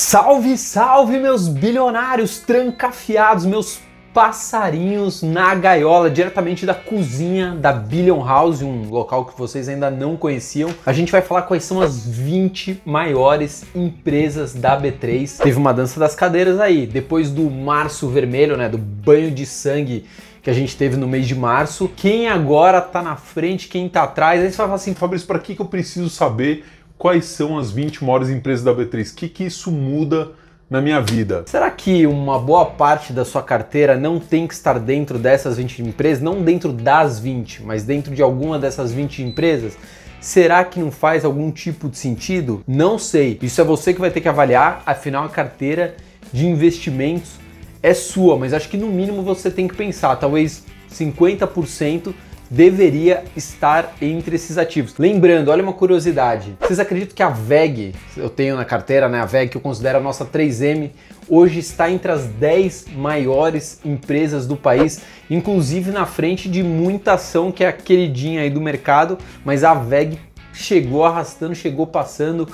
Salve, salve, meus bilionários trancafiados, meus passarinhos na gaiola, diretamente da cozinha da Billion House, um local que vocês ainda não conheciam. A gente vai falar quais são as 20 maiores empresas da B3. Teve uma dança das cadeiras aí, depois do março vermelho, né, do banho de sangue que a gente teve no mês de março. Quem agora tá na frente, quem tá atrás? Aí você vai falar assim, Fabrício, para que, que eu preciso saber quais são as 20 maiores empresas da B3? O que, que isso muda na minha vida? Será que uma boa parte da sua carteira não tem que estar dentro dessas 20 empresas? Não dentro das 20, mas dentro de alguma dessas 20 empresas? Será que não faz algum tipo de sentido? Não sei. Isso é você que vai ter que avaliar, afinal a carteira de investimentos é sua, mas acho que no mínimo você tem que pensar, talvez 50% deveria estar entre esses ativos. Lembrando, olha uma curiosidade. Vocês acreditam que a VEG, eu tenho na carteira, né, a VEG que eu considero a nossa 3M, hoje está entre as 10 maiores empresas do país, inclusive na frente de muita ação que é a queridinha aí do mercado, mas a VEG chegou arrastando, chegou passando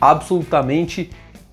absolutamente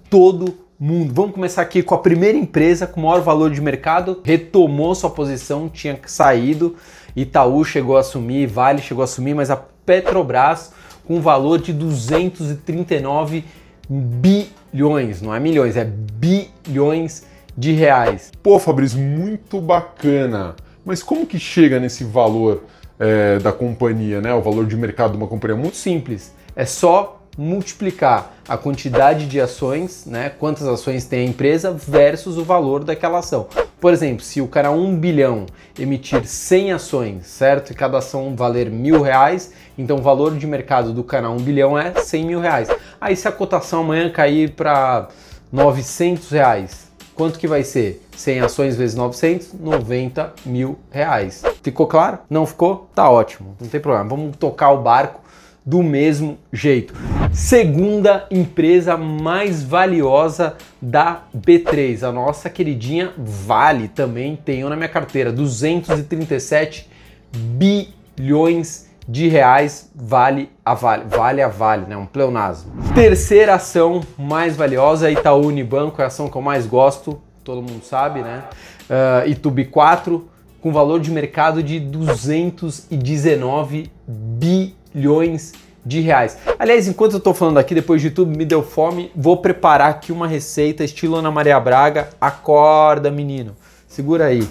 todo mundo. Vamos começar aqui com a primeira empresa com maior valor de mercado, retomou sua posição, tinha saído, Itaú chegou a assumir, Vale chegou a assumir, mas a Petrobras com valor de 239 bilhões, não é milhões, é bilhões de reais. Pô, Fabrício, muito bacana. Mas como que chega nesse valor é, da companhia, né? O valor de mercado de uma companhia muito simples. É só multiplicar a quantidade de ações, né, quantas ações tem a empresa versus o valor daquela ação. Por exemplo, se o cara 1 bilhão emitir 100 ações, certo? E cada ação valer mil reais, então o valor de mercado do canal 1 bilhão é 100 mil reais. Aí se a cotação amanhã cair para 900 reais, quanto que vai ser? 100 ações vezes 900, 90 mil reais. Ficou claro? Não ficou? Tá ótimo, não tem problema. Vamos tocar o barco do mesmo jeito. Segunda empresa mais valiosa da B3, a nossa queridinha Vale, também tenho na minha carteira, 237 bilhões de reais vale a Vale, vale a Vale, né? Um pleonasmo. Terceira ação mais valiosa, Itaú Unibanco, é a ação que eu mais gosto, todo mundo sabe, né? Uh, Itubi 4, com valor de mercado de 219 bilhões bilhões de reais. Aliás, enquanto eu estou falando aqui, depois de tudo me deu fome, vou preparar aqui uma receita estilo Ana Maria Braga. Acorda, menino. Segura aí.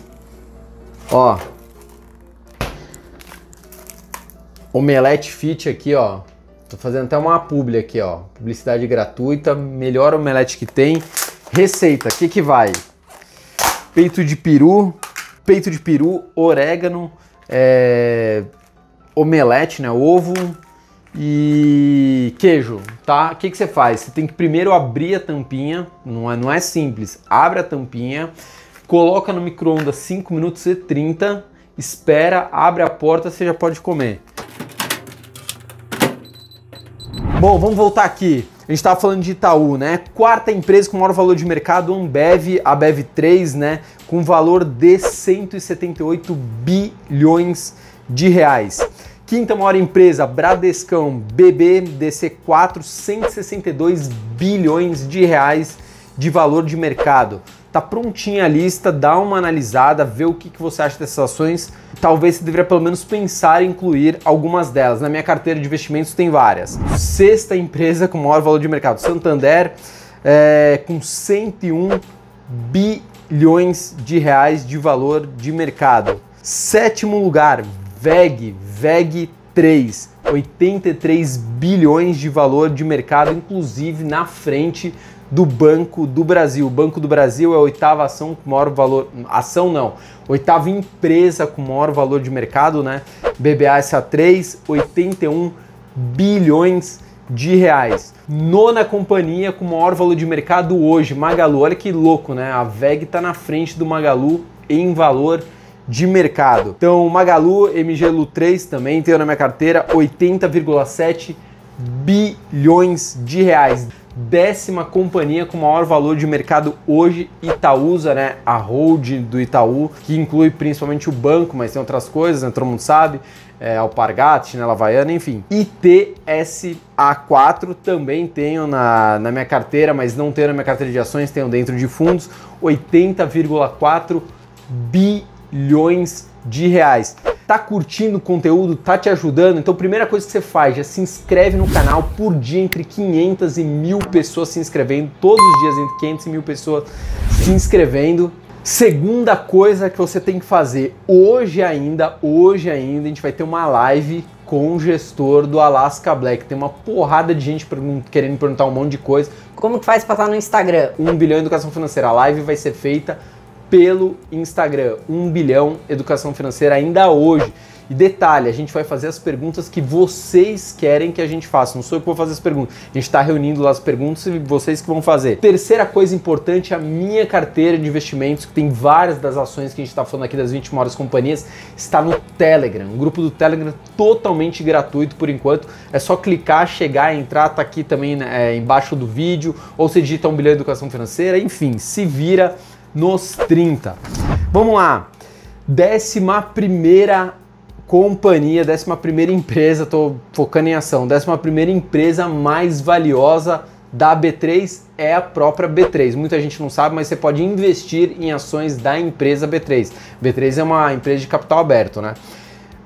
Ó. Omelete Fit aqui, ó. Tô fazendo até uma publi aqui, ó. Publicidade gratuita, melhor omelete que tem. Receita, o que que vai? Peito de peru, peito de peru, orégano, é, omelete, né? Ovo e queijo, tá? O que, que você faz? Você tem que primeiro abrir a tampinha, não é, não é simples. Abre a tampinha, coloca no micro-ondas 5 minutos e 30, espera, abre a porta, você já pode comer. Bom, vamos voltar aqui. A gente estava falando de Itaú, né? Quarta empresa com maior valor de mercado, Ambev, a Bev 3, né? Com valor de 178 bilhões de reais. Quinta maior empresa, Bradescão, BBDC4, 162 bilhões de reais de valor de mercado. Tá prontinha a lista, dá uma analisada, vê o que, que você acha dessas ações. Talvez você deveria pelo menos pensar em incluir algumas delas. Na minha carteira de investimentos tem várias. Sexta empresa com maior valor de mercado, Santander, é, com 101 bilhões de reais de valor de mercado. Sétimo lugar, VEG, VEG 3, 83 bilhões de valor de mercado, inclusive na frente do Banco do Brasil. O Banco do Brasil é a oitava ação com maior valor, ação não, oitava empresa com maior valor de mercado, né? BBA SA3, 81 bilhões de reais. Nona companhia com maior valor de mercado hoje, Magalu. Olha que louco, né? A VEG está na frente do Magalu em valor de mercado. Então, Magalu, MGLU 3 também tenho na minha carteira 80,7 bilhões de reais. décima companhia com maior valor de mercado hoje, Itaúsa, né? A hold do Itaú, que inclui principalmente o banco, mas tem outras coisas, né? todo mundo sabe. É, Alpargatas, Chinela Havaiana, enfim. ITSA4 também tenho na, na minha carteira, mas não tenho na minha carteira de ações, tenho dentro de fundos. 80,4 bilhões de reais. Tá curtindo o conteúdo? Tá te ajudando? Então, primeira coisa que você faz, já se inscreve no canal por dia entre 500 e mil pessoas se inscrevendo, todos os dias entre 500 e mil pessoas se inscrevendo. Segunda coisa que você tem que fazer hoje ainda, hoje ainda, a gente vai ter uma live com o gestor do Alaska Black. Tem uma porrada de gente querendo perguntar um monte de coisa. Como que faz para estar no Instagram? 1 bilhão em educação financeira. A live vai ser feita pelo Instagram. 1 bilhão educação financeira ainda hoje. E detalhe, a gente vai fazer as perguntas que vocês querem que a gente faça. Não sou eu que vou fazer as perguntas. A gente está reunindo lá as perguntas e vocês que vão fazer. Terceira coisa importante, a minha carteira de investimentos, que tem várias das ações que a gente está falando aqui das 20 maiores companhias, está no Telegram. O grupo do Telegram totalmente gratuito por enquanto. É só clicar, chegar, entrar, tá aqui também né, é, embaixo do vídeo, ou você digita um bilhão educação financeira, enfim, se vira nos 30. Vamos lá. Décima primeira companhia, décima primeira empresa, estou focando em ação, décima primeira empresa mais valiosa da B3 é a própria B3. Muita gente não sabe, mas você pode investir em ações da empresa B3. B3 é uma empresa de capital aberto, né?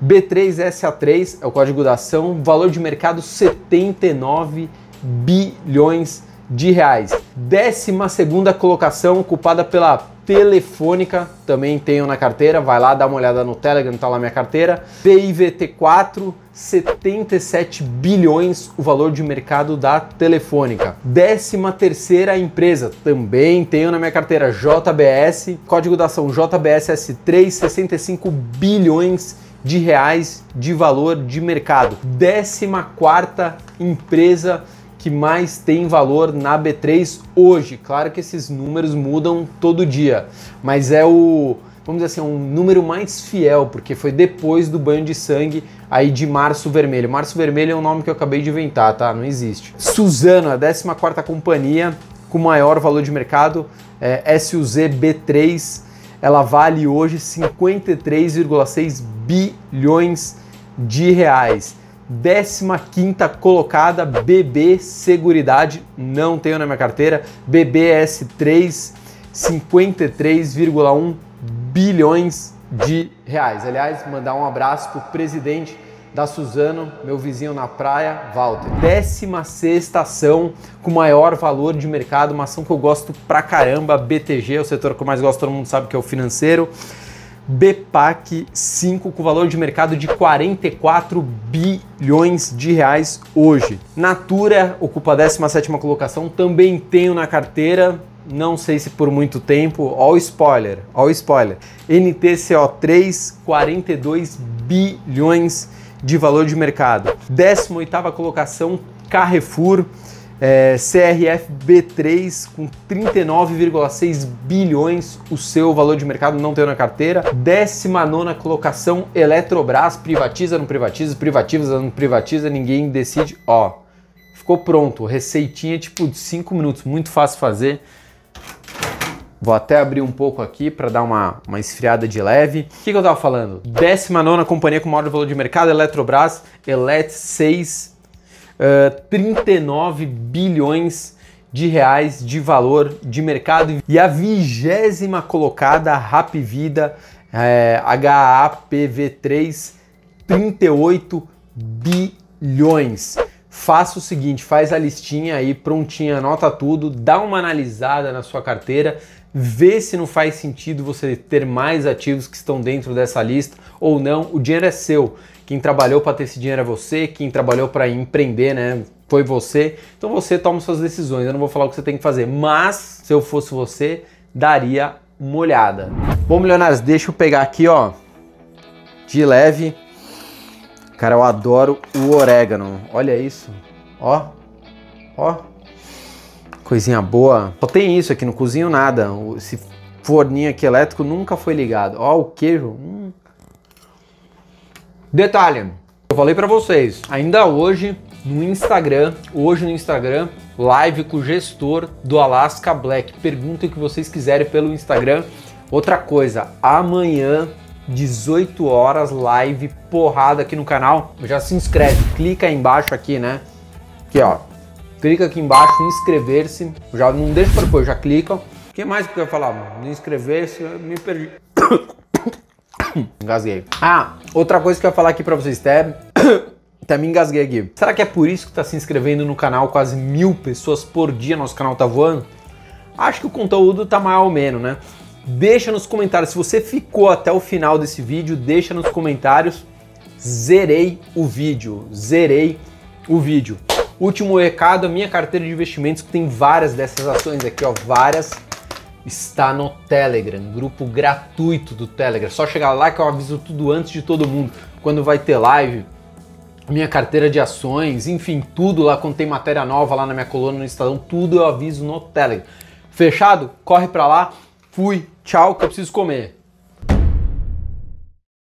B3SA3 é o código da ação, valor de mercado 79 bilhões de reais. Décima segunda colocação ocupada pela Telefônica, também tenho na carteira, vai lá dar uma olhada no Telegram, tá lá minha carteira. PIVT4, 77 bilhões o valor de mercado da Telefônica. Décima terceira empresa, também tenho na minha carteira, JBS, código da ação JBSS3, 65 bilhões de reais de valor de mercado. Décima quarta empresa que mais tem valor na B3 hoje. Claro que esses números mudam todo dia, mas é o, vamos dizer assim, um número mais fiel, porque foi depois do banho de sangue aí de Março Vermelho. Março Vermelho é um nome que eu acabei de inventar, tá? Não existe. Suzano, a 14ª companhia com maior valor de mercado, é SUZ B3, ela vale hoje 53,6 bilhões de reais. 15 colocada, BB Seguridade, não tenho na minha carteira. BBS3, 53,1 bilhões de reais. Aliás, mandar um abraço pro presidente da Suzano, meu vizinho na praia, Walter. 16 ação com maior valor de mercado, uma ação que eu gosto pra caramba, BTG, é o setor que eu mais gosto, todo mundo sabe que é o financeiro. BPAC 5 com valor de mercado de 44 bilhões de reais hoje. Natura ocupa a 17ª colocação, também tenho na carteira, não sei se por muito tempo, ó o spoiler, ó o spoiler. NTCO3, 42 bilhões de valor de mercado. 18ª colocação, Carrefour, é, CRF B3 com 39,6 bilhões o seu valor de mercado não tem na carteira. 19 colocação Eletrobras, privatiza, não privatiza, privatiza, não privatiza, ninguém decide. Ó, ficou pronto, receitinha tipo de 5 minutos, muito fácil fazer. Vou até abrir um pouco aqui para dar uma, uma esfriada de leve. O que, que eu estava falando? 19 companhia com maior valor de mercado, Eletrobras, Elet 6 uh, 39 bilhões de reais de valor de mercado e a vigésima colocada Rapvida é, HAPV3 38 bilhões. Faça o seguinte, faz a listinha aí prontinha, anota tudo, dá uma analisada na sua carteira, vê se não faz sentido você ter mais ativos que estão dentro dessa lista ou não. O dinheiro é seu. Quem trabalhou para ter esse dinheiro é você, quem trabalhou para empreender, né? Foi você. Então você toma suas decisões. Eu não vou falar o que você tem que fazer, mas se eu fosse você, daria uma olhada. Bom, milionários, deixa eu pegar aqui, ó, de leve. Cara, eu adoro o orégano. Olha isso. Ó. Ó. Coisinha boa. Só tem isso aqui, não cozinho nada. Esse forninho aqui elétrico nunca foi ligado. Ó, o queijo. Hum. Detalhe, eu falei para vocês, ainda hoje no Instagram, hoje no Instagram, live com o gestor do Alaska Black. Perguntem o que vocês quiserem pelo Instagram. Outra coisa, amanhã 18 horas live porrada aqui no canal. Já se inscreve, clica aí embaixo aqui, né? Aqui, ó. Clica aqui embaixo, inscrever-se. Já não deixa para depois, já clica. O que mais que eu ia falar? Inscrever-se, me perdi. Engasguei. Ah, outra coisa que eu ia falar aqui para vocês, até, até me engasguei aqui. Será que é por isso que tá se inscrevendo no canal quase mil pessoas por dia? Nosso canal tá voando? Acho que o conteúdo tá mais ou menos, né? Deixa nos comentários, se você ficou até o final desse vídeo, deixa nos comentários. Zerei o vídeo, zerei o vídeo. Último recado, a minha carteira de investimentos, que tem várias dessas ações aqui, ó, várias, está no Telegram, grupo gratuito do Telegram. Só chegar lá que eu aviso tudo antes de todo mundo, quando vai ter live, minha carteira de ações, enfim, tudo lá quando tem matéria nova lá na minha coluna no Estadão, tudo eu aviso no Telegram. Fechado? Corre para lá. Fui, tchau, que eu preciso comer.